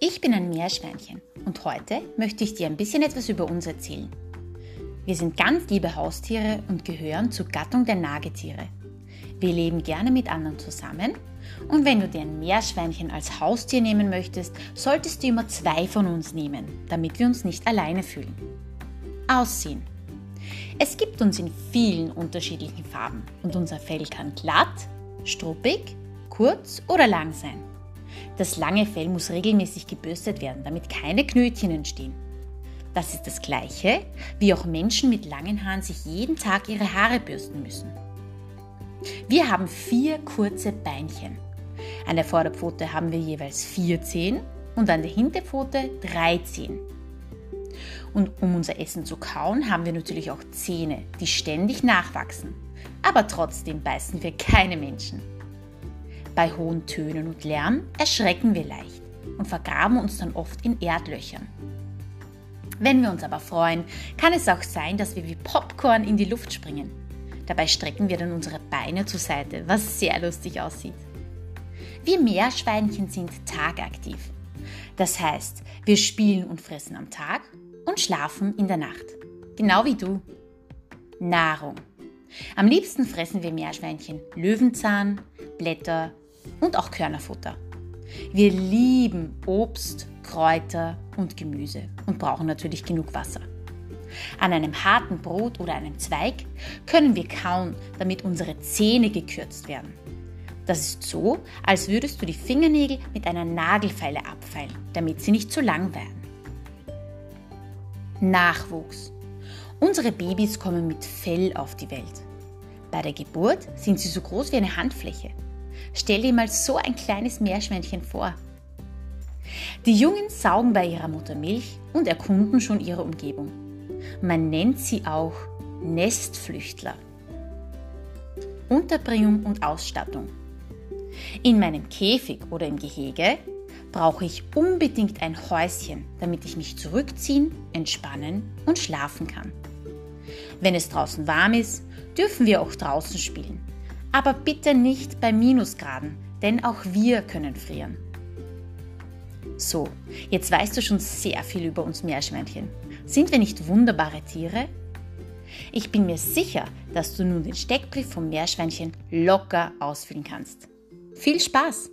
Ich bin ein Meerschweinchen und heute möchte ich dir ein bisschen etwas über uns erzählen. Wir sind ganz liebe Haustiere und gehören zur Gattung der Nagetiere. Wir leben gerne mit anderen zusammen und wenn du dir ein Meerschweinchen als Haustier nehmen möchtest, solltest du immer zwei von uns nehmen, damit wir uns nicht alleine fühlen. Aussehen. Es gibt uns in vielen unterschiedlichen Farben und unser Fell kann glatt, struppig, kurz oder lang sein. Das lange Fell muss regelmäßig gebürstet werden, damit keine Knötchen entstehen. Das ist das gleiche, wie auch Menschen mit langen Haaren sich jeden Tag ihre Haare bürsten müssen. Wir haben vier kurze Beinchen. An der Vorderpfote haben wir jeweils vier Zehen und an der Hinterpfote drei Zehen. Und um unser Essen zu kauen, haben wir natürlich auch Zähne, die ständig nachwachsen. Aber trotzdem beißen wir keine Menschen. Bei hohen Tönen und Lärm erschrecken wir leicht und vergraben uns dann oft in Erdlöchern. Wenn wir uns aber freuen, kann es auch sein, dass wir wie Popcorn in die Luft springen. Dabei strecken wir dann unsere Beine zur Seite, was sehr lustig aussieht. Wir Meerschweinchen sind tagaktiv. Das heißt, wir spielen und fressen am Tag und schlafen in der Nacht. Genau wie du. Nahrung. Am liebsten fressen wir Meerschweinchen Löwenzahn, Blätter und auch Körnerfutter. Wir lieben Obst, Kräuter und Gemüse und brauchen natürlich genug Wasser. An einem harten Brot oder einem Zweig können wir kauen, damit unsere Zähne gekürzt werden. Das ist so, als würdest du die Fingernägel mit einer Nagelfeile abfeilen, damit sie nicht zu lang werden. Nachwuchs. Unsere Babys kommen mit Fell auf die Welt. Bei der Geburt sind sie so groß wie eine Handfläche. Stell dir mal so ein kleines Meerschweinchen vor. Die Jungen saugen bei ihrer Mutter Milch und erkunden schon ihre Umgebung. Man nennt sie auch Nestflüchtler. Unterbringung und Ausstattung. In meinem Käfig oder im Gehege brauche ich unbedingt ein Häuschen, damit ich mich zurückziehen, entspannen und schlafen kann. Wenn es draußen warm ist, dürfen wir auch draußen spielen. Aber bitte nicht bei Minusgraden, denn auch wir können frieren. So, jetzt weißt du schon sehr viel über uns Meerschweinchen. Sind wir nicht wunderbare Tiere? Ich bin mir sicher, dass du nun den Steckbrief vom Meerschweinchen locker ausfüllen kannst. Viel Spaß!